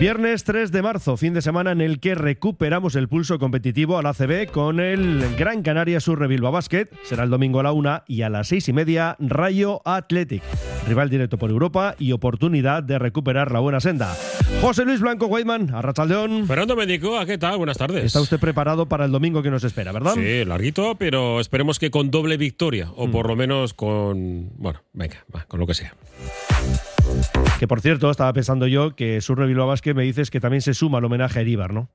Viernes 3 de marzo, fin de semana en el que recuperamos el pulso competitivo al ACB con el Gran Canaria Sur Bilbao Basket. Será el domingo a la una y a las seis y media Rayo Athletic. Rival directo por Europa y oportunidad de recuperar la buena senda. José Luis Blanco Weidman, Arrachaldeón. Fernando Mendicoa, ¿qué tal? Buenas tardes. Está usted preparado para el domingo que nos espera, ¿verdad? Sí, larguito, pero esperemos que con doble victoria, o por lo menos con. Bueno, venga, va, con lo que sea. Que por cierto, estaba pensando yo que Sur Bilbao Basket me dices que también se suma al homenaje a Eríbar, ¿no?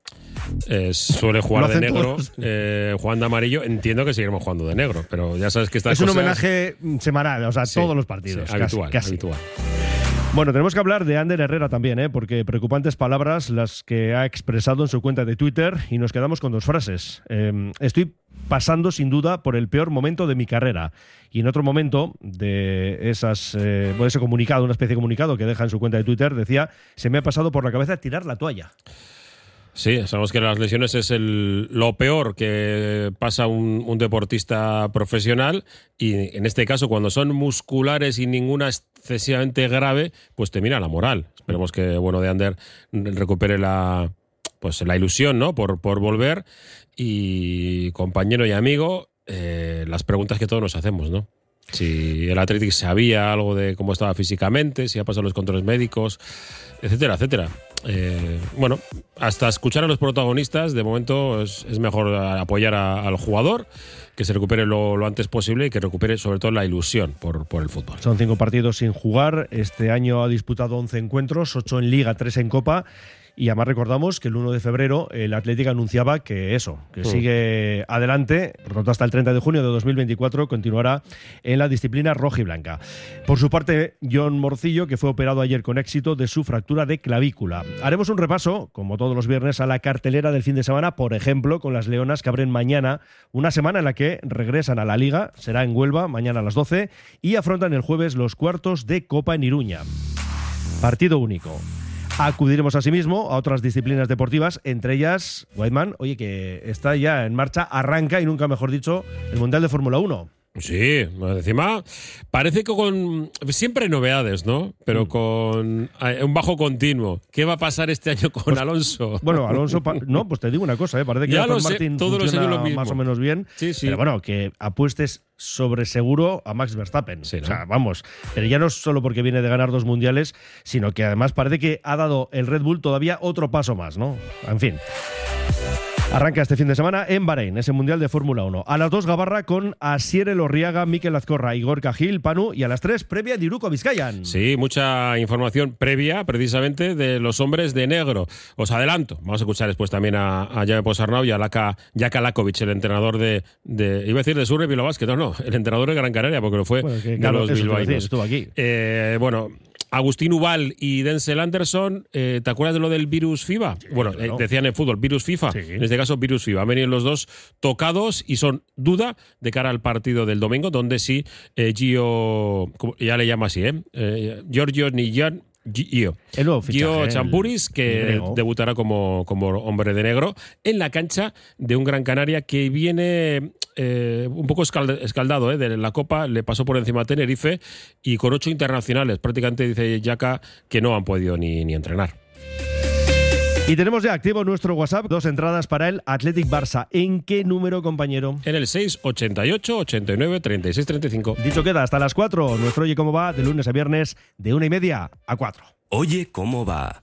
Eh, suele jugar de negro, eh, jugando de amarillo. Entiendo que seguiremos jugando de negro, pero ya sabes que estas Es un homenaje semanal, o sea, Sí, todos los partidos. sí, habitual, casi. habitual. Bueno, tenemos que hablar de Ander Herrera también, ¿eh? porque preocupantes palabras las que ha expresado en su cuenta de Twitter y nos quedamos con dos frases. Eh, estoy pasando sin duda por el peor momento de mi carrera. Y en otro momento de esas, eh, ese comunicado, una especie de comunicado que deja en su cuenta de Twitter, decía, se me ha pasado por la cabeza tirar la toalla. Sí, sabemos que las lesiones es lo peor que pasa un, un deportista profesional y en este caso cuando son musculares y ninguna excesivamente grave, pues te mira la moral. Esperemos que bueno de Ander recupere la pues la ilusión, ¿no? Por, por volver y compañero y amigo, eh, las preguntas que todos nos hacemos, ¿no? Si el Athletic sabía algo de cómo estaba físicamente, si ha pasado los controles médicos, etcétera, etcétera. Eh, bueno, hasta escuchar a los protagonistas, de momento es, mejor apoyar al jugador, que se recupere lo, lo antes posible y que recupere sobre todo la ilusión por, por el fútbol. Son cinco partidos sin jugar. Este año ha disputado 11 encuentros, 8 en Liga, 3 en Copa. Y además recordamos que el 1 de febrero el Atlético anunciaba que eso, que sigue adelante, por lo tanto hasta el 30 de junio de 2024 continuará en la disciplina roja y blanca. Por su parte, John Morcillo, que fue operado ayer con éxito de su fractura de clavícula. Haremos un repaso, como todos los viernes, a la cartelera del fin de semana, por ejemplo, con las Leonas que abren mañana, una semana en la que regresan a la Liga, será en Huelva, mañana a las 12, y afrontan el jueves los cuartos de Copa en Iruña. Partido único. Acudiremos asimismo a otras disciplinas deportivas, entre ellas, Whiteman, oye, que está ya en marcha, arranca y nunca mejor dicho, el Mundial de Fórmula 1. Sí, encima parece que con siempre hay novedades, ¿no? Pero con eh, un bajo continuo. ¿Qué va a pasar este año con Alonso? Bueno, Alonso, no, pues te digo una cosa, ¿eh? parece que Ya lo sé, funciona lo mismo. más o menos bien. Sí, sí. Pero bueno, que apuestes sobre seguro a Max Verstappen. Sí, ¿no? O sea, vamos. Pero ya no solo porque viene de ganar dos mundiales, sino que además parece que ha dado el Red Bull todavía otro paso más, ¿no? En fin. Arranca este fin de semana en Bahrein, ese Mundial de Fórmula 1. A las 2 Gabarra con Asier Elorriaga, Miquel Azcorra, Igor Cajil, Panu y a las 3 previa Diruco Vizcayan. Sí, mucha información previa precisamente de los hombres de negro. Os adelanto, vamos a escuchar después también a, a Jaime Posarnau y a Laka, Jaka Lakovic, el entrenador de, de- iba a decir de Surre Bilbao no, no, el entrenador de Gran Canaria, porque lo fue Bueno, que, de claro, los bilbaínos. estuvo aquí. Eh, bueno, Agustín Ubal y Denzel Anderson, eh, ¿te acuerdas de lo del virus FIBA? bueno, claro. eh, decían en fútbol, virus FIFA. Sí. En este caso, virus FIBA. Han venido los dos tocados y son duda de cara al partido del domingo, donde sí, eh, Gio, ya le llama así, ¿eh? eh Giorgio Nijan. Gio. El nuevo fichaje, Gio Champuris, que debutará como, como hombre de negro en la cancha de un Gran Canaria que viene eh, un poco escald- escaldado ¿eh? de la Copa, le pasó por encima a Tenerife y con ocho internacionales. Prácticamente dice Yaka que no han podido ni, ni entrenar. Y tenemos ya activo nuestro WhatsApp, dos entradas para el Athletic Barça. ¿En qué número, compañero? En el 688 89 36 35. Dicho queda, hasta las 4. Nuestro Oye Cómo Va, de lunes a viernes, de una y media a 4. Oye cómo va.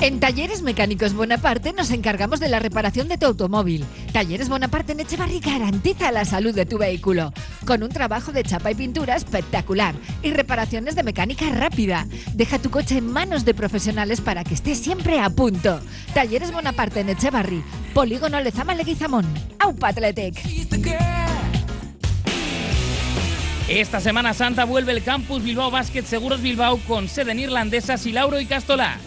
En Talleres Mecánicos Bonaparte nos encargamos de la reparación de tu automóvil. Talleres Bonaparte en Echevarri garantiza la salud de tu vehículo, con un trabajo de chapa y pintura espectacular y reparaciones de mecánica rápida. Deja tu coche en manos de profesionales para que esté siempre a punto. Talleres Bonaparte en Echevarri, Polígono Lezama Leguizamón, Aupa Athletic. Esta Semana Santa vuelve el Campus Bilbao Basket Seguros Bilbao con sede en Irlandesas y Lauro y Castola.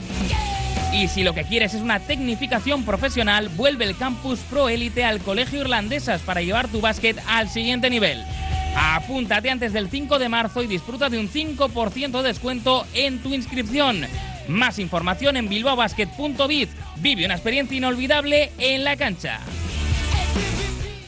Y si lo que quieres es una tecnificación profesional, vuelve el Campus Pro Élite al Colegio Irlandesas para llevar tu básquet al siguiente nivel. Apúntate antes del 5 de marzo y disfruta de un 5% de descuento en tu inscripción. Más información en bilbaobasket.biz. Vive una experiencia inolvidable en la cancha.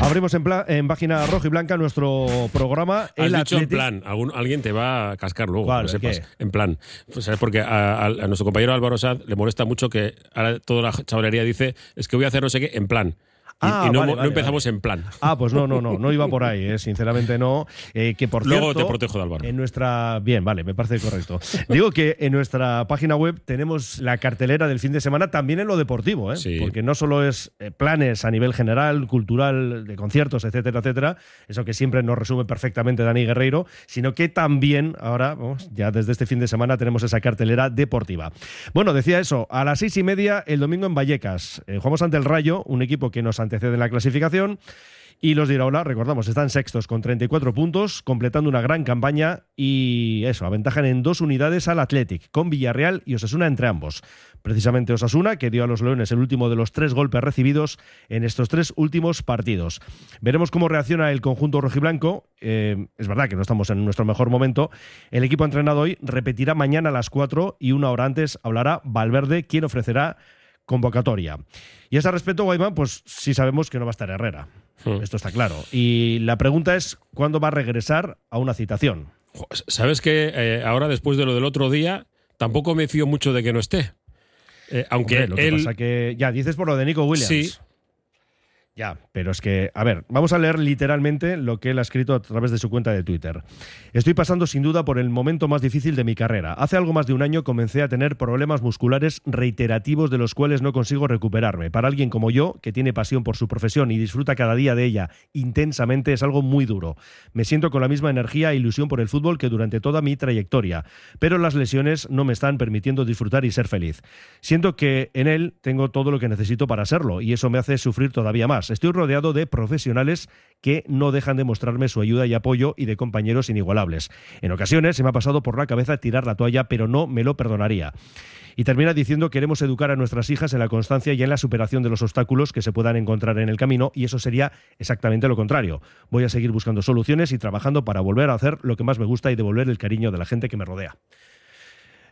Abrimos en, en página roja y blanca nuestro programa. Has El dicho en plan, algún- alguien te va a cascar luego, lo sepas. ¿Qué? En plan, Pues, ¿sabes? Porque a, a- a nuestro compañero Álvaro Sanz le molesta mucho que ahora toda la chavalería dice es que voy a hacer no sé qué en plan. Y, Ah, y no, vale, no vale, empezamos en plan. Ah, pues no, no, no, no iba por ahí, eh, sinceramente no. Eh, que por Luego cierto, te protejo de Álvaro. En nuestra, bien, vale, me parece correcto. Digo que en nuestra página web tenemos la cartelera del fin de semana también en lo deportivo, ¿eh? Sí. porque no solo es eh, planes a nivel general, cultural, de conciertos, etcétera, etcétera, eso que siempre nos resume perfectamente Dani Guerreiro, sino que también ahora, vamos, ya desde este fin de semana tenemos esa cartelera deportiva. Bueno, decía eso, a las seis y media el domingo en Vallecas, jugamos ante el Rayo, un equipo que nos antecede en la clasificación. Y los de Iraola, recordamos, están sextos con 34 puntos, completando una gran campaña y eso, aventajan en dos unidades al Athletic, con Villarreal y Osasuna entre ambos. Precisamente Osasuna, que dio a los Leones el último de los tres golpes recibidos en estos tres últimos partidos. Veremos cómo reacciona el conjunto rojiblanco. Eh, es verdad que no estamos en nuestro mejor momento. El equipo entrenado hoy repetirá mañana a las 4 y una hora antes hablará Valverde, quien ofrecerá convocatoria. Y a ese respecto, Guaymán, pues sí sabemos que no va a estar Herrera. Hmm. Esto está claro. Y la pregunta es, ¿cuándo va a regresar a una citación? ¿Sabes que eh, ahora, después de lo del otro día, tampoco me fío mucho de que no esté? Eh, aunque Hombre, lo que él. pasa que, ya, dices por lo de Nico Williams. Sí. Ya, pero es que, a ver, vamos a leer literalmente lo que él ha escrito a través de su cuenta de Twitter. Estoy pasando sin duda por el momento más difícil de mi carrera. Hace algo más de un año comencé a tener problemas musculares reiterativos de los cuales no consigo recuperarme. Para alguien como yo, que tiene pasión por su profesión y disfruta cada día de ella intensamente, es algo muy duro. Me siento con la misma energía e ilusión por el fútbol que durante toda mi trayectoria, pero las lesiones no me están permitiendo disfrutar y ser feliz. Siento que en él tengo todo lo que necesito para serlo y eso me hace sufrir todavía más. Estoy rodeado de profesionales que no dejan de mostrarme su ayuda y apoyo y de compañeros inigualables. En ocasiones se me ha pasado por la cabeza tirar la toalla, pero no me lo perdonaría. Y termina diciendo queremos educar a nuestras hijas en la constancia y en la superación de los obstáculos que se puedan encontrar en el camino y eso sería exactamente lo contrario. Voy a seguir buscando soluciones y trabajando para volver a hacer lo que más me gusta y devolver el cariño de la gente que me rodea.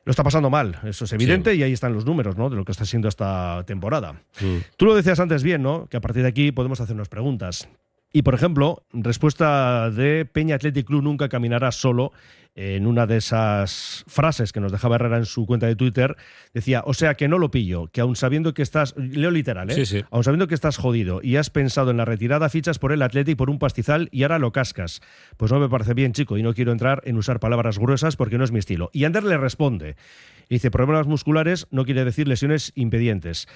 Lo está pasando mal, eso es evidente, y ahí están los números ¿no? de lo que está siendo esta temporada. Mm. Tú lo decías antes bien, ¿no? Que a partir de aquí podemos hacernos preguntas. Y por ejemplo, respuesta de Peña Athletic Club nunca caminará solo. En una de esas frases que nos dejaba Herrera en su cuenta de Twitter, decía: O sea que no lo pillo, que aun sabiendo que estás. Leo literal, ¿eh? Sí, sí. Aun sabiendo que estás jodido y has pensado en la retirada, fichas por el Athletic por un pastizal y ahora lo cascas. Pues no me parece bien, chico, y no quiero entrar en usar palabras gruesas porque no es mi estilo. Y Ander le responde. Dice, problemas musculares no quiere decir lesiones impedientes.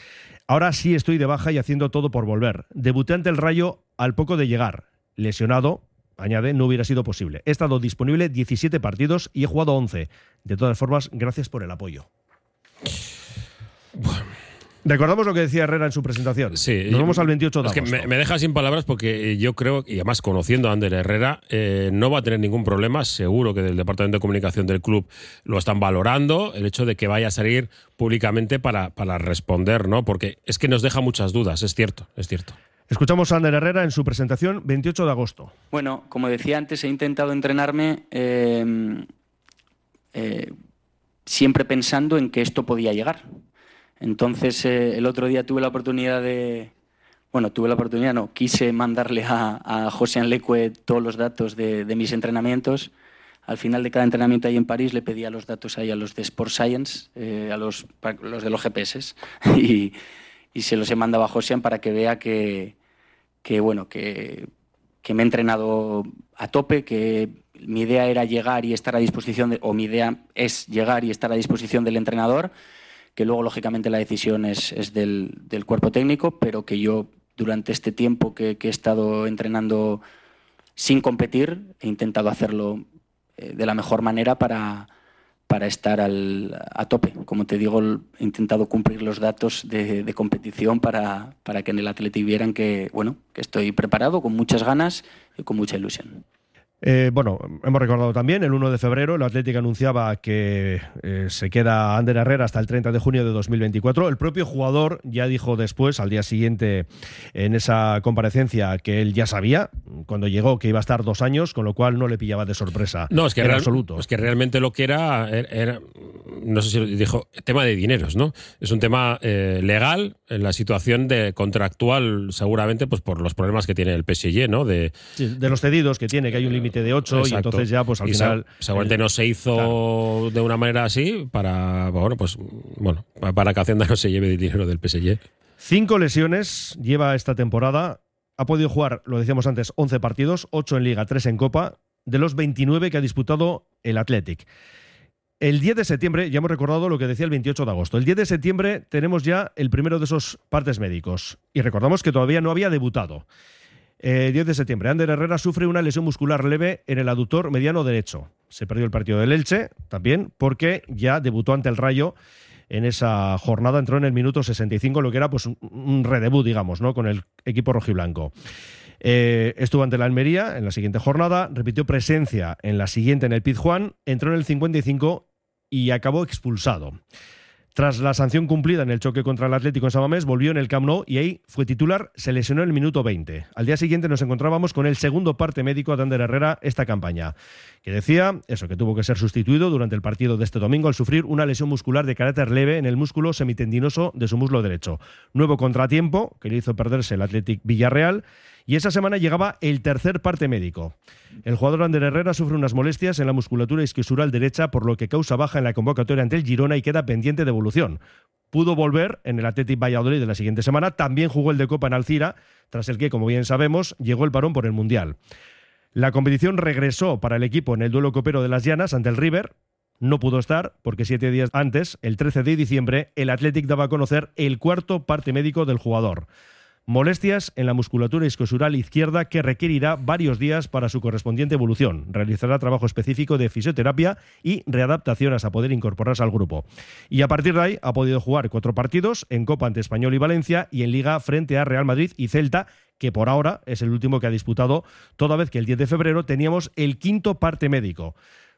Ahora sí estoy de baja y haciendo todo por volver. Debuté ante el Rayo al poco de llegar. Lesionado, añade, no hubiera sido posible. He estado disponible 17 partidos y he jugado 11. De todas formas, gracias por el apoyo. Recordamos lo que decía Herrera en su presentación. Sí. Nos vamos al 28 de es que agosto. me, me deja sin palabras porque yo creo, y además conociendo a Ander Herrera, eh, no va a tener ningún problema. Seguro que del Departamento de Comunicación del club lo están valorando, el hecho de que vaya a salir públicamente para, para responder, ¿no? Porque es que nos deja muchas dudas, es cierto, es cierto. Escuchamos a Ander Herrera en su presentación 28 de agosto. Bueno, como decía antes, he intentado entrenarme eh, eh, siempre pensando en que esto podía llegar. Entonces, eh, el otro día tuve la oportunidad de. Bueno, tuve la oportunidad, no, quise mandarle a, a José Anlecue todos los datos de, de, mis entrenamientos. Al final de cada entrenamiento ahí en París le pedía los datos ahí a los de Sport Science, eh, a los, los de los GPS, y, y, se los he mandado a José para que vea que, que bueno, que, que, me he entrenado a tope, que mi idea era llegar y estar a disposición, de, o mi idea es llegar y estar a disposición del entrenador que luego lógicamente la decisión es, es del, cuerpo técnico, pero que yo durante este tiempo que, he estado entrenando sin competir he intentado hacerlo eh, de la mejor manera para, para estar al, a tope. Como te digo, he intentado cumplir los datos de, de competición para, para, que en el Athletic vieran que, bueno, que estoy preparado, con muchas ganas y con mucha ilusión. Eh, bueno, hemos recordado también, el 1 de febrero, el Atlético anunciaba que eh, se queda Ander Herrera hasta el 30 de junio de 2024. El propio jugador ya dijo después, al día siguiente, en esa comparecencia, que él ya sabía, cuando llegó, que iba a estar dos años, con lo cual no le pillaba de sorpresa. No, es que, en real, absoluto. es que realmente lo que era, era, no sé si dijo, tema de dineros, ¿no? Es un tema eh, legal, en la situación de contractual, seguramente, pues por los problemas que tiene el PSG, ¿no? De, sí, de los cedidos que tiene, que hay un límite de 8 Exacto. y entonces ya pues al y final seguramente el, no se hizo claro. de una manera así para bueno pues bueno para que Hacienda no se lleve el dinero del PSG. Cinco lesiones lleva esta temporada. Ha podido jugar, lo decíamos antes, 11 partidos, 8 en Liga, 3 en Copa, de los 29 que ha disputado el Athletic. El 10 de septiembre, ya hemos recordado lo que decía el 28 de agosto. El 10 de septiembre tenemos ya el primero de esos partes médicos. Y recordamos que todavía no había debutado. Eh, 10 de septiembre, Ander Herrera sufre una lesión muscular leve en el aductor mediano derecho. Se perdió el partido del Elche también porque ya debutó ante el Rayo en esa jornada, entró en el minuto 65, lo que era pues un, un redebut, digamos, ¿no? con el equipo rojiblanco. Eh, estuvo ante la Almería en la siguiente jornada, repitió presencia en la siguiente en el Pizjuán, entró en el 55 y acabó expulsado. Tras la sanción cumplida en el choque contra el Atlético en Samamés, volvió en el Camp Nou y ahí fue titular, se lesionó en el minuto 20. Al día siguiente nos encontrábamos con el segundo parte médico de Ander Herrera esta campaña, que decía eso, que tuvo que ser sustituido durante el partido de este domingo al sufrir una lesión muscular de carácter leve en el músculo semitendinoso de su muslo derecho. Nuevo contratiempo que le hizo perderse el Athletic Villarreal y esa semana llegaba el tercer parte médico. El jugador Ander Herrera sufre unas molestias en la musculatura isquiosural derecha, por lo que causa baja en la convocatoria ante el Girona y queda pendiente de evolución. Pudo volver en el Athletic Valladolid de la siguiente semana, también jugó el de Copa en Alcira, tras el que, como bien sabemos, llegó el parón por el Mundial. La competición regresó para el equipo en el duelo copero de las Llanas ante el River, no pudo estar porque siete días antes, el 13 de diciembre, el Athletic daba a conocer el cuarto parte médico del jugador molestias en la musculatura isquiosural izquierda que requerirá varios días para su correspondiente evolución. Realizará trabajo específico de fisioterapia y readaptación hasta poder incorporarse al grupo. Y a partir de ahí ha podido jugar cuatro partidos en Copa ante Español y Valencia y en Liga frente a Real Madrid y Celta, que por ahora es el último que ha disputado, toda vez que el 10 de febrero teníamos el quinto parte médico.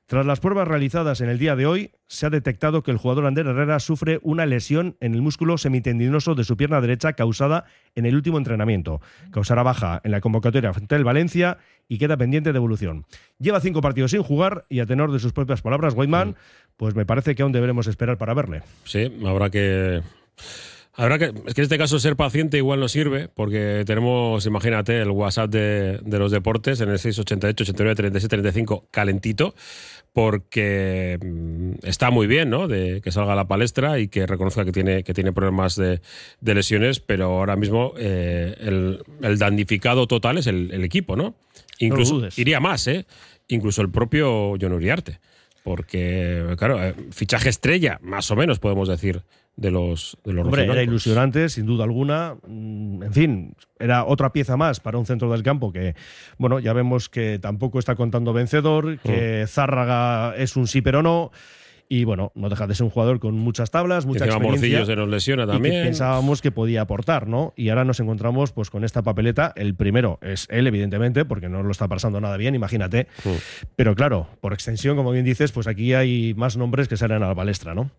Tras las pruebas realizadas en el día de hoy, se ha detectado que el jugador Ander Herrera sufre una lesión en el músculo semitendinoso de su pierna derecha causada en el último entrenamiento. Causará baja en la convocatoria frente al Valencia y queda pendiente de evolución. Lleva cinco partidos sin jugar y a tenor de sus propias palabras, Weidman, pues me parece que aún deberemos esperar para verle. Sí, habrá que... Habrá que, es que en este caso ser paciente igual no sirve, porque tenemos, imagínate, el WhatsApp de, de los deportes en el 688 89 37 35 calentito, porque está muy bien, ¿no? De que salga a la palestra y que reconozca que tiene, que tiene problemas de, de lesiones, pero ahora mismo eh, el, el, damnificado total es el, el equipo, ¿no? Incluso no iría más, ¿eh? Incluso el propio John Uriarte. Porque, claro, eh, fichaje estrella, más o menos podemos decir, de los, de los Hombre, era ilusionante, sin duda alguna. Mm, en fin, era otra pieza más para un centro del campo que, bueno, ya vemos que tampoco está contando vencedor, que mm. Zárraga es un sí pero no. Y bueno, no deja de ser un jugador con muchas tablas, mucha experiencia. se nos lesiona también. Y pensábamos que podía aportar, ¿no? Y ahora nos encontramos pues con esta papeleta. El primero es él, evidentemente, porque no lo está pasando nada bien, imagínate. Mm. Pero claro, por extensión, como bien dices, pues aquí hay más nombres que salen a la palestra, ¿no?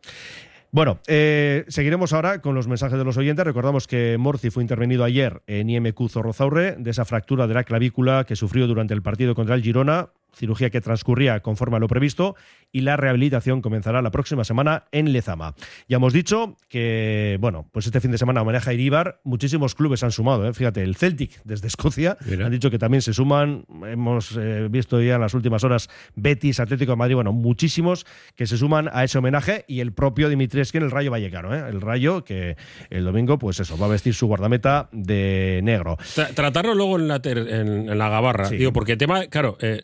Bueno, eh, seguiremos ahora con los mensajes de los oyentes. Recordamos que Morci fue intervenido ayer en IMQ Zorrozaurre de esa fractura de la clavícula que sufrió durante el partido contra el Girona cirugía que transcurría conforme a lo previsto y la rehabilitación comenzará la próxima semana en Lezama. Ya hemos dicho que, bueno, pues este fin de semana maneja Iribar, muchísimos clubes han sumado, ¿eh? fíjate, el Celtic desde Escocia han dicho que también se suman, hemos eh, visto ya en las últimas horas Betis, Atlético de Madrid, bueno, muchísimos que se suman a ese homenaje y el propio Dimitrievski en el Rayo Vallecano, ¿eh? el Rayo que el domingo, pues eso, va a vestir su guardameta de negro. tratarlo luego en la, en, la gabarra, digo, porque el tema, claro, eh,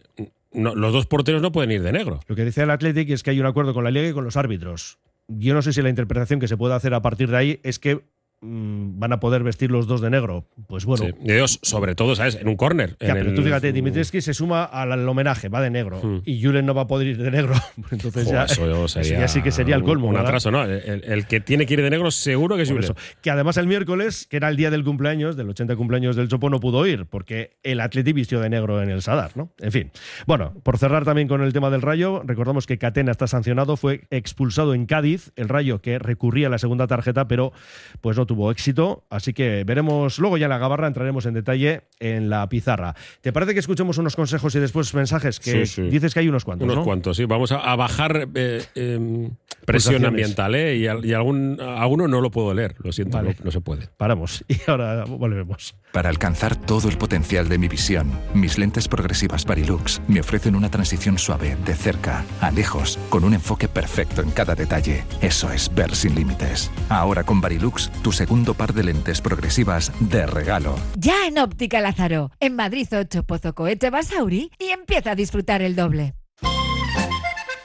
los dos porteros no pueden ir de negro. Lo que dice el Athletic es que hay un acuerdo con la Liga y con los árbitros. Yo no sé si la interpretación que se puede hacer a partir de ahí es que van a poder vestir los dos de negro. Pues bueno. Sí. sobre todo, ¿sabes? En un córner. pero tú fíjate, Dimitrescu se suma al, homenaje, va de negro. Hmm. Y Julen no va a poder ir de negro. Entonces ya, eso sería sí que sería el colmo. Un, atraso, ¿no? El, que tiene que ir de negro seguro que es Julen. Que además el miércoles, que era el día del cumpleaños, del 80 cumpleaños del Chopo, no pudo ir, porque el Atleti vistió de negro en el Sadar, ¿no? En fin. Bueno, por cerrar también con el tema del Rayo, recordamos que Catena está sancionado, fue expulsado en Cádiz, el Rayo que recurría a la segunda tarjeta, pero pues no tuvo éxito Así que veremos luego ya en la gabarra, entraremos en detalle en la pizarra. ¿Te parece que escuchemos unos consejos y después mensajes? Que dices que hay unos cuantos. Unos cuantos, sí. Vamos a, bajar eh, em, presión ambiental, ¿eh? Y, algún, alguno no lo puedo leer, lo siento, no, se puede. Paramos y ahora volvemos. Para alcanzar todo el potencial de mi visión, mis lentes progresivas Barilux me ofrecen una transición suave, de cerca a lejos, con un enfoque perfecto en cada detalle. Eso es ver sin límites. Ahora con Barilux, tu segundo par de lentes progresivas de regalo. Ya en Óptica Lázaro, en Madrid 8 Pozo Cohete Basauri y empieza a disfrutar el doble.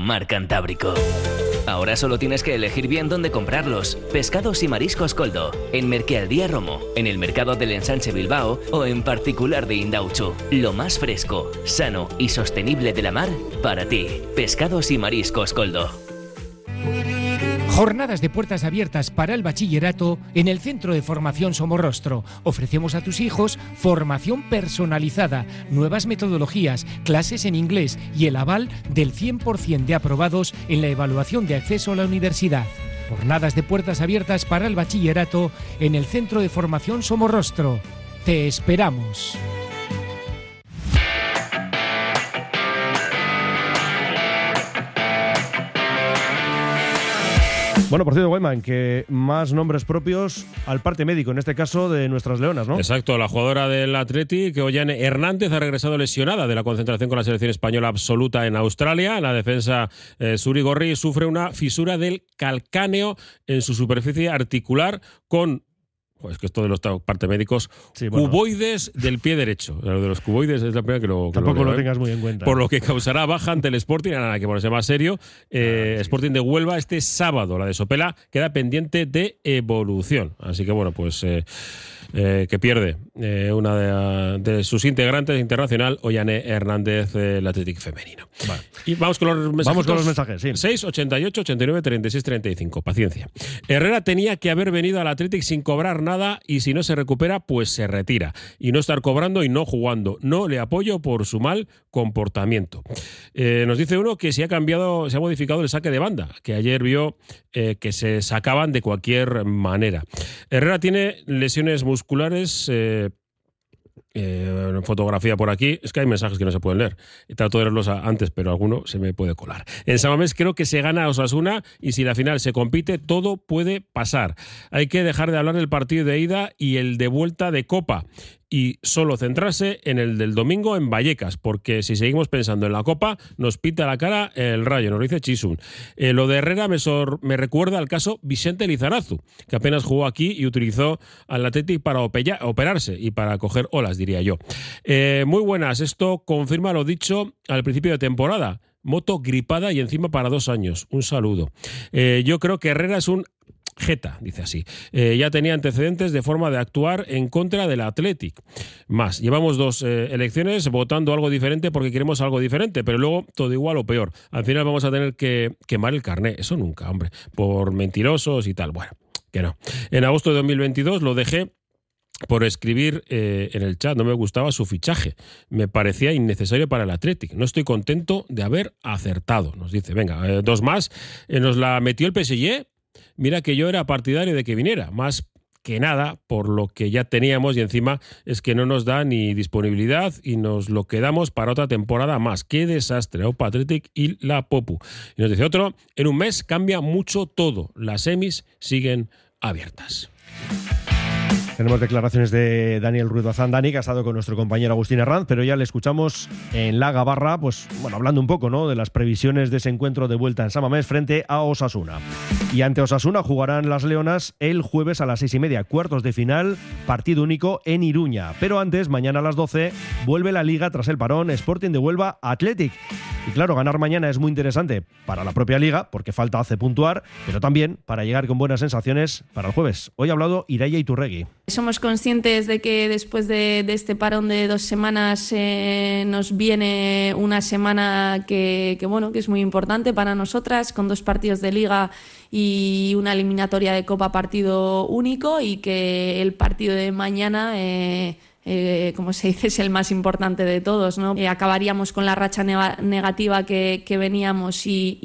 mar Cantábrico. Ahora solo tienes que elegir bien dónde comprarlos. Pescados y mariscos Coldo, en Merquealdía Romo, en el mercado del Ensanche Bilbao o en particular de Indauchu. Lo más fresco, sano y sostenible de la mar para ti. Pescados y mariscos Coldo. Jornadas de puertas abiertas para el bachillerato en el Centro de Formación Somorrostro. Ofrecemos a tus hijos formación personalizada, nuevas metodologías, clases en inglés y el aval del 100% de aprobados en la evaluación de acceso a la universidad. Jornadas de puertas abiertas para el bachillerato en el Centro de Formación Somorrostro. Te esperamos. Bueno, por cierto, Weyman, que más nombres propios al parte médico, en este caso de nuestras leonas, ¿no? Exacto, la jugadora del Atleti, que Ollane Hernández, ha regresado lesionada de la concentración con la selección española absoluta en Australia. La defensa eh, Surigorri sufre una fisura del calcáneo en su superficie articular con pues que esto de los parte médicos, cuboides del pie derecho. Lo de los cuboides es la primera que lo. Tampoco lo, tengas muy en cuenta. Por lo que causará baja ante el Sporting, nada que ponerse más serio. Eh, Sporting de Huelva este sábado. La de Sopela queda pendiente de evolución. Así que bueno, pues eh, eh, que pierde eh, una de, sus integrantes internacional, Ollane Hernández, del Atlético Femenino. Y vamos con los mensajes. Vamos con los mensajes, sí. 6, 88, 89, 36, 35. Paciencia. Herrera tenía que haber venido al Atlético sin cobrar nada y si no se recupera, pues se retira. Y no estar cobrando y no jugando. No le apoyo por su mal comportamiento. Eh, nos dice uno que se ha cambiado, se ha modificado el saque de banda, que ayer vio eh, que se sacaban de cualquier manera. Herrera tiene lesiones musculares. Eh, eh, fotografía por aquí. Es que hay mensajes que no se pueden leer. He tratado de leerlos antes, pero alguno se me puede colar. En Samamés creo que se gana Osasuna y si la final se compite, todo puede pasar. Hay que dejar de hablar del partido de ida y el de vuelta de Copa y solo centrarse en el del domingo en Vallecas, porque si seguimos pensando en la Copa, nos pita la cara el rayo, nos dice Chisun. Eh, lo de Herrera me, me, recuerda al caso Vicente Lizarazu, que apenas jugó aquí y utilizó al Athletic para operarse y para coger olas, diría yo. Eh, muy buenas, esto confirma lo dicho al principio de temporada moto gripada y encima para dos años. Un saludo. Eh, yo creo que Herrera es un Geta, dice así. Eh, ya tenía antecedentes de forma de actuar en contra del Athletic. Más, llevamos dos eh, elecciones votando algo diferente porque queremos algo diferente, pero luego todo igual o peor. Al final vamos a tener que quemar el carné. Eso nunca, hombre. Por mentirosos y tal. Bueno, que no. En agosto de 2022 lo dejé por escribir eh, en el chat, no me gustaba su fichaje, me parecía innecesario para el Athletic. No estoy contento de haber acertado, nos dice. Venga, dos más. nos la metió el PSG Mira que yo era partidario de que viniera, más que nada por lo que ya teníamos y encima es que no nos da ni disponibilidad y nos lo quedamos para otra temporada más. Qué desastre, Opa Athletic y la Popu. Y nos dice otro, en un mes cambia mucho todo, las semis siguen abiertas. Tenemos declaraciones de Daniel Ruiz Bazán, Dani, que ha estado con nuestro compañero Agustín Herranz, pero ya le escuchamos en la Gabarra, pues bueno, hablando un poco ¿no? de las previsiones de ese encuentro de vuelta en Samamés frente a Osasuna. Y ante Osasuna jugarán las Leonas el jueves a las seis y media, cuartos de final, partido único en Iruña. Pero antes, mañana a las 12, vuelve la liga tras el parón Sporting de Huelva Athletic. Y claro, ganar mañana es muy interesante para la propia liga, porque falta hace puntuar, pero también para llegar con buenas sensaciones para el jueves. Hoy ha hablado Iraya Iturregui. Somos conscientes de que después de, este parón de dos semanas eh, nos viene una semana que, bueno, que es muy importante para nosotras, con dos partidos de liga y una eliminatoria de Copa partido único y que el partido de mañana... Eh, eh, como se dice, es el más importante de todos. ¿no? Eh, acabaríamos con la racha negativa que, veníamos y,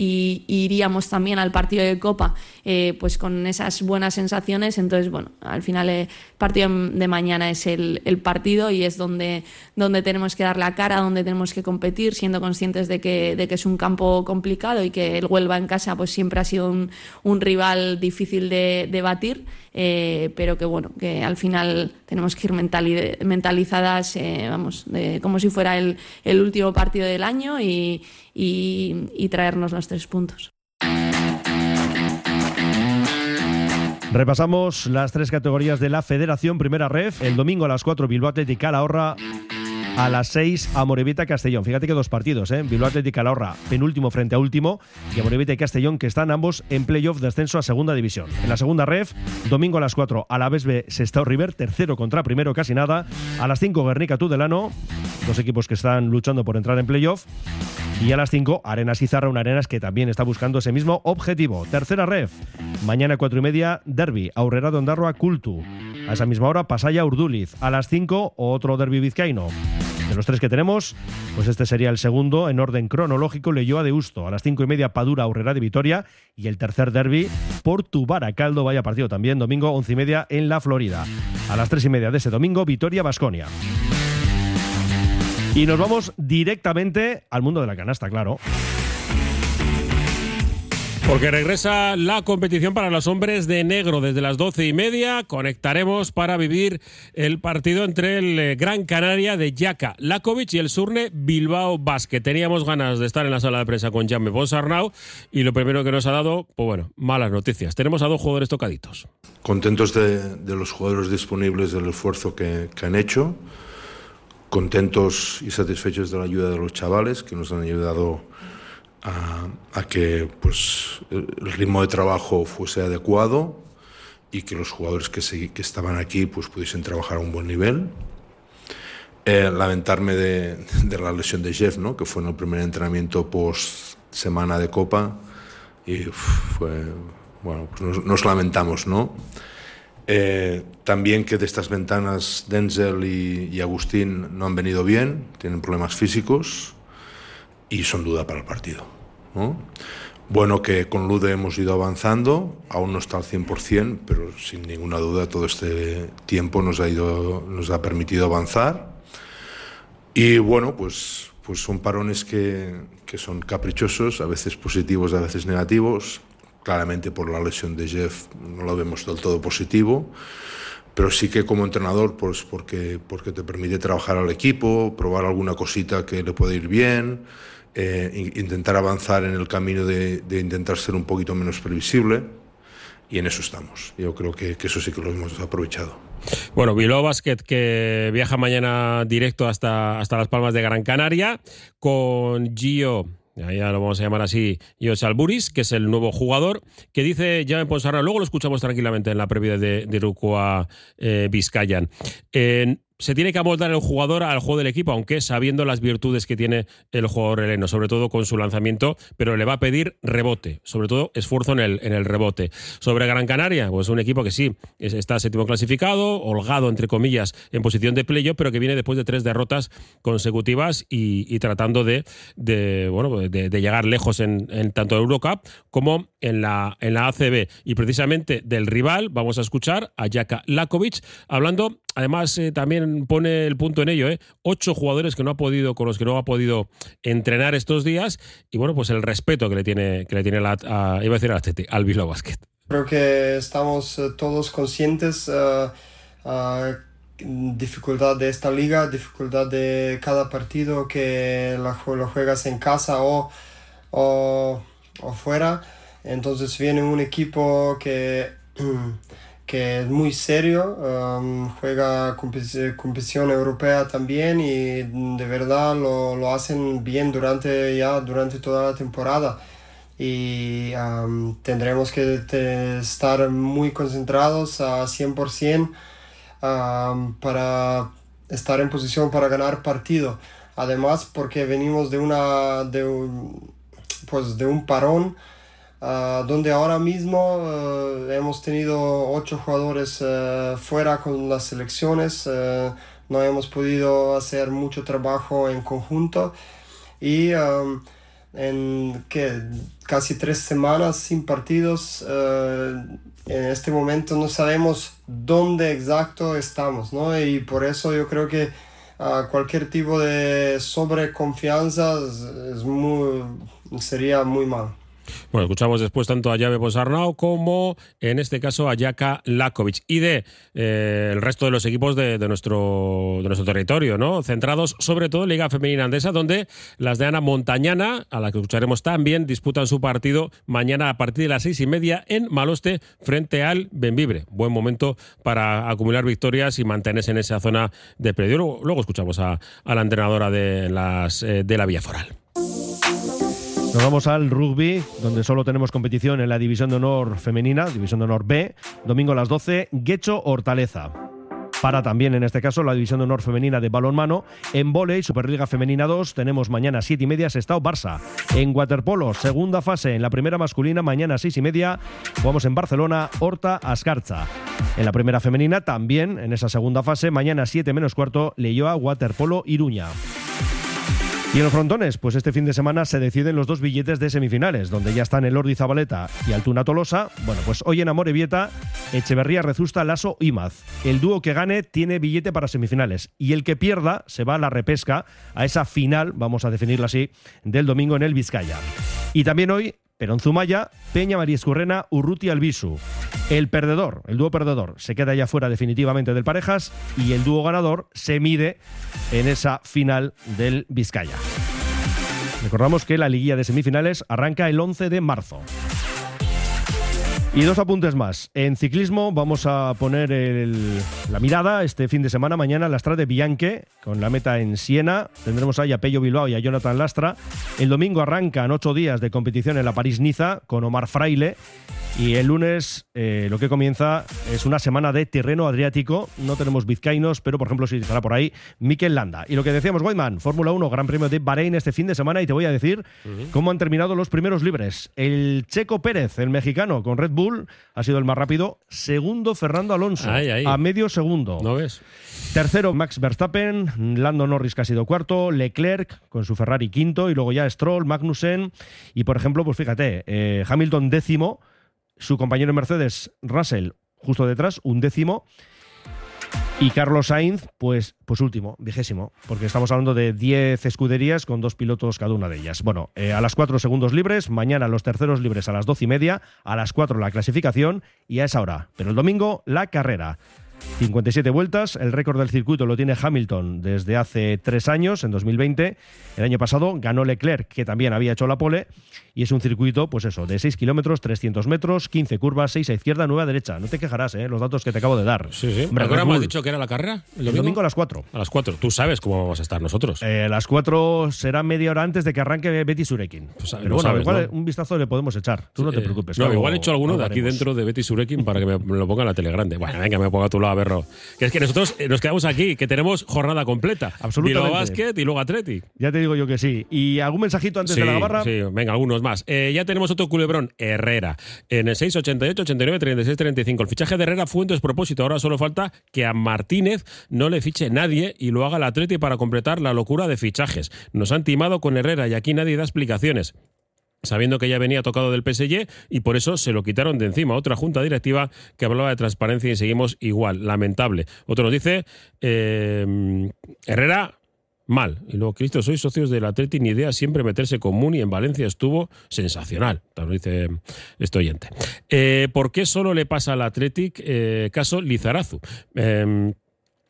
iríamos también al partido de Copa eh, pues con esas buenas sensaciones. Entonces, bueno, al final el partido de mañana es el, partido y es donde, donde tenemos que dar la cara, donde tenemos que competir, siendo conscientes de que, de que es un campo complicado y que el Huelva en casa pues siempre ha sido un, un rival difícil de, de batir. Eh, pero que bueno, que al final tenemos que ir mentalizadas, eh, vamos, como si fuera el, último partido del año y, traernos los tres puntos. Repasamos las tres categorías de la Federación Primera Ref. El domingo a las 4 Bilbao Atlética Calahorra a las 6 a Castellón. Fíjate que dos partidos, ¿eh? Bilbao Atlética Calahorra, penúltimo frente a último, y a Morevita y Castellón, que están ambos en playoff de ascenso a segunda división. En la segunda ref, domingo a las 4 a la B Sestao River, tercero contra primero, casi nada. A las 5 Guernica Tudelano, dos equipos que están luchando por entrar en playoff. Y a las 5, Arenas Izarra, una Arenas que también está buscando ese mismo objetivo. Tercera ref, mañana 4 y media, Derby, Aurrera de a Cultu. A esa misma hora, Pasaya Urduliz. A las 5, otro Derby vizcaíno. De los tres que tenemos, pues este sería el segundo en orden cronológico, Leyoa de Usto. A las cinco y media, Padura, Aurrera de Vitoria. Y el tercer derby, Portu Baracaldo, vaya partido también, domingo once y media en la Florida. A las tres y media de ese domingo, Vitoria, Basconia. Y nos vamos directamente al mundo de la canasta, claro. Porque regresa la competición para los hombres de negro desde las doce y media. Conectaremos para vivir el partido entre el eh, Gran Canaria de Yaka Lakovic y el Surne Bilbao Basket. Teníamos ganas de estar en la sala de prensa con Jaime Bonsarnau y lo primero que nos ha dado, pues bueno, malas noticias. Tenemos a dos jugadores tocaditos. Contentos de, los jugadores disponibles, del esfuerzo que han hecho. Contentos y satisfechos de la ayuda de los chavales que nos han ayudado a, que pues, el ritmo de trabajo fuese adecuado y que los jugadores que, que estaban aquí pues pudiesen trabajar a un buen nivel. Eh, lamentarme de, de, la lesión de Jeff, ¿no? que fue en el primer entrenamiento post semana de Copa y fue, bueno, pues nos, nos lamentamos, ¿no? Eh, también que de estas ventanas Denzel y, y, Agustín no han venido bien, tienen problemas físicos y son duda para el partido. ¿no? Bueno, que con Lude hemos ido avanzando, aún no está al 100%, pero sin ninguna duda todo este tiempo nos ha, ido, nos ha permitido avanzar. Y bueno, pues, pues son parones que, que son caprichosos, a veces positivos, a veces negativos. Claramente por la lesión de Jeff no lo vemos del todo positivo, pero sí que como entrenador, pues porque, porque te permite trabajar al equipo, probar alguna cosita que le puede ir bien, eh, intentar avanzar en el camino de, intentar ser un poquito menos previsible y en eso estamos. Yo creo que, eso sí que lo hemos aprovechado. Bueno, Bilbao Basket que viaja mañana directo hasta, hasta Las Palmas de Gran Canaria con Gio ya lo vamos a llamar así, Jos Alburis, que es el nuevo jugador, que dice ya en Ponsarra, luego lo escuchamos tranquilamente en la previa de, de Rukua eh, Vizcayan. Se tiene que amoldar el jugador al juego del equipo, aunque sabiendo las virtudes que tiene el jugador heleno, sobre todo con su lanzamiento, pero le va a pedir rebote, sobre todo esfuerzo en el, en el rebote. Sobre Gran Canaria, pues un equipo que sí, está séptimo clasificado, holgado, entre comillas, en posición de playo, pero que viene después de tres derrotas consecutivas y, tratando de, bueno, de, llegar lejos en, en tanto Eurocup como en la, en la ACB. Y precisamente del rival vamos a escuchar a Jaka Lakovic hablando Además, eh, también pone el punto en ello, ¿eh? Ocho jugadores que no ha podido, con los que no ha podido entrenar estos días. Y bueno, pues el respeto que le tiene, que le tiene la, a, iba a decir al, al Basket. Creo que estamos uh, todos conscientes uh, uh, dificultad de esta liga, dificultad de cada partido que lo juegas en casa o, o fuera. Entonces viene un equipo que que es muy serio, um, juega competición europea también y de verdad lo, lo, hacen bien durante, ya, durante toda la temporada. Y um, tendremos que te, estar muy concentrados a 100% um, para estar en posición para ganar partido. Además, porque venimos de, una, de, un, pues de un parón. Uh, donde ahora mismo uh, hemos tenido ocho jugadores uh, fuera con las selecciones, no hemos podido hacer mucho trabajo en conjunto y en que casi tres semanas sin partidos, en este momento no sabemos dónde exacto estamos, ¿no? y por eso yo creo que cualquier tipo de sobreconfianza es, muy, sería muy mal. Bueno, escuchamos después tanto a Llave Posarnau como, en este caso, a Jaka Lakovic y de eh, el resto de los equipos de, de, nuestro, de nuestro territorio, ¿no? Centrados sobre todo en Liga Femenina Andesa, donde las de Ana Montañana, a la que escucharemos también, disputan su partido mañana a partir de las seis y media en Maloste frente al Benvibre. Buen momento para acumular victorias y mantenerse en esa zona de predio. Luego, luego escuchamos a, a, la entrenadora de, las, eh, de la Vía Foral. Nos vamos al rugby, donde solo tenemos competición en la División de Honor Femenina, División de Honor B, domingo a las 12, Guecho Hortaleza. Para también, en este caso, la División de Honor Femenina de balonmano. En volei, Superliga Femenina 2, tenemos mañana 7 y media, Sestao Barça. En waterpolo, segunda fase, en la primera masculina, mañana 6 y media, jugamos en Barcelona, Horta Ascarza. En la primera femenina, también, en esa segunda fase, mañana 7 menos cuarto, Leyoa Waterpolo Iruña. Y en los frontones, pues este fin de semana se deciden los dos billetes de semifinales, donde ya están el Ordi Zabaleta y Altuna Tolosa. Bueno, pues hoy en Amorebieta, Echeverría Rezusta, Lasso y Maz. El dúo que gane tiene billete para semifinales y el que pierda se va a la repesca, a esa final, vamos a definirla así, del domingo en el Vizcaya. Y también hoy Perón Zumaya, Peña María Escurrena, Urruti Albisu. El perdedor, el dúo perdedor, se queda ya fuera definitivamente del parejas y el dúo ganador se mide en esa final del Vizcaya. Recordamos que la liguilla de semifinales arranca el 11 de marzo. Y dos apuntes más. En ciclismo vamos a poner el- la mirada este fin de semana, mañana, la Strade Bianche, con la meta en Siena. Tendremos ahí a Pello Bilbao y a Jonathan Lastra. El domingo arrancan ocho días de competición en la París-Niza con Omar Fraile. Y el lunes eh, lo que comienza es una semana de terreno adriático. No tenemos vizcaínos, pero por ejemplo sí estará por ahí Mikel Landa. Y lo que decíamos, Weidman, Fórmula 1, Gran Premio de Bahrein este fin de semana y te voy a decir cómo han terminado los primeros libres. El Checo Pérez, el mexicano, con Red Bull, ha sido el más rápido. Segundo, Fernando Alonso, a medio segundo. ¿No ves? Tercero, Max Verstappen, Lando Norris que ha sido cuarto, Leclerc con su Ferrari quinto y luego ya Stroll, Magnussen y por ejemplo, pues fíjate, eh, Hamilton décimo, su compañero en Mercedes, Russell, justo detrás, un décimo. Y Carlos Sainz, pues, pues último, vigésimo, porque estamos hablando de 10 escuderías con dos pilotos cada una de ellas. Bueno, eh, a las 4 segundos libres, mañana los terceros libres a las 12 y media, a las 4 la clasificación y a esa hora. Pero el domingo la carrera. 57 vueltas, el récord del circuito lo tiene Hamilton desde hace tres años, en 2020. El año pasado ganó Leclerc, que también había hecho la pole, y es un circuito, pues eso, de 6 kilómetros, 300 metros, 15 curvas, 6 a izquierda, 9 a derecha. No te quejarás, ¿eh? los datos que te acabo de dar. Sí, sí. Hombre, ¿A qué hora Red me has dicho que era la carrera? ¿El El domingo? domingo a las 4. A las 4. Tú sabes cómo vamos a estar nosotros. Eh, a las 4 será media hora antes de que arranque Betty Surekin. Pues, Pero bueno, sabes, igual ¿no? un vistazo le podemos echar. Tú no te Eh, preocupes. No, igual he hecho alguno de aquí dentro de Betty Surekin para que me, lo ponga en la tele grande. Bueno, venga, me ponga a tu lado, berro. Que es que nosotros eh, nos quedamos aquí, que tenemos jornada completa. Absolutamente. Bilbao Basket y luego Athletic. Ya te digo yo que sí. ¿Y algún mensajito antes Sí, de la gabarra? sí, venga, algunos más. Eh, ya tenemos otro culebrón, Herrera, en el 688, 89, 36, 35. El fichaje de Herrera fue un despropósito. Ahora solo falta que a Martínez no le fiche nadie y lo haga el Atleti para completar la locura de fichajes. Nos han timado con Herrera y aquí nadie da explicaciones sabiendo que ya venía tocado del PSG y por eso se lo quitaron de encima. Otra junta directiva que hablaba de transparencia y seguimos igual. Lamentable. Otro nos dice, eh, Herrera, mal. Y luego, Cristo, sois socios del Atleti, ni idea siempre meterse con Muni en Valencia estuvo sensacional. Te lo dice este oyente. Eh, ¿Por qué solo le pasa al Athletic eh, caso Lizarazu? Eh,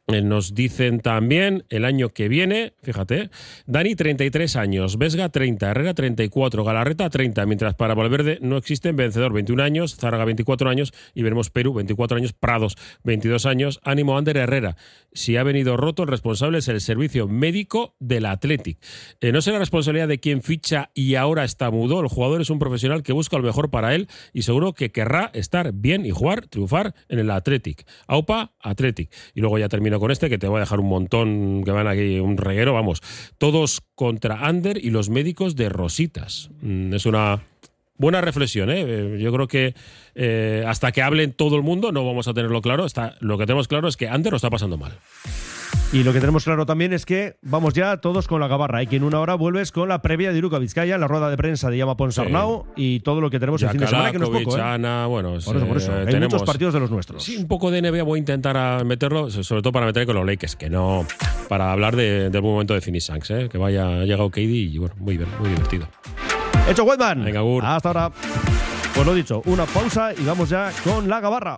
Nos dicen también el año que viene, fíjate, Dani 33 años, Vesga 30, Herrera 34, Galarreta 30, mientras para Valverde no existen vencedor 21 años, Zárraga 24 años y veremos Perú 24 años, Prados 22 años, ánimo Ander Herrera. Si ha venido roto, el responsable es el servicio médico del Athletic. Eh, no será responsabilidad de quien ficha y ahora está mudo. El jugador es un profesional que busca lo mejor para él y seguro que querrá estar bien y jugar, triunfar en el Athletic. AUPA, Athletic. Y luego ya termino con este que te voy a dejar un montón que van aquí, un reguero, vamos. Todos contra Ander y los médicos de Rositas. Mm, es una buena reflexión, ¿eh? Eh, Yo creo que eh, hasta que hablen todo el mundo no vamos a tenerlo claro. Está, lo que tenemos claro es que Ander lo está pasando mal. Y lo que tenemos claro también es que vamos ya todos con la gabarra y que en una hora vuelves con la previa de Iruka Vizcaya, la rueda de prensa de Llama Ponsarnau y todo lo que tenemos el fin de semana, que no es poco. ¿eh? Ana, bueno, Por eso, por eso. eh, Hay tenemos- muchos partidos de los nuestros. Sí, un poco de NBA voy a intentar a meterlo, sobre todo para meter con los Lakers, que no. Para hablar de- del buen momento de Finishanks, ¿eh? que vaya, ha llegado KD y bueno, muy bien, muy divertido. Hecho, Wetman. Venga, Gur. Hasta ahora. Pues lo dicho, una pausa y vamos ya con la gabarra.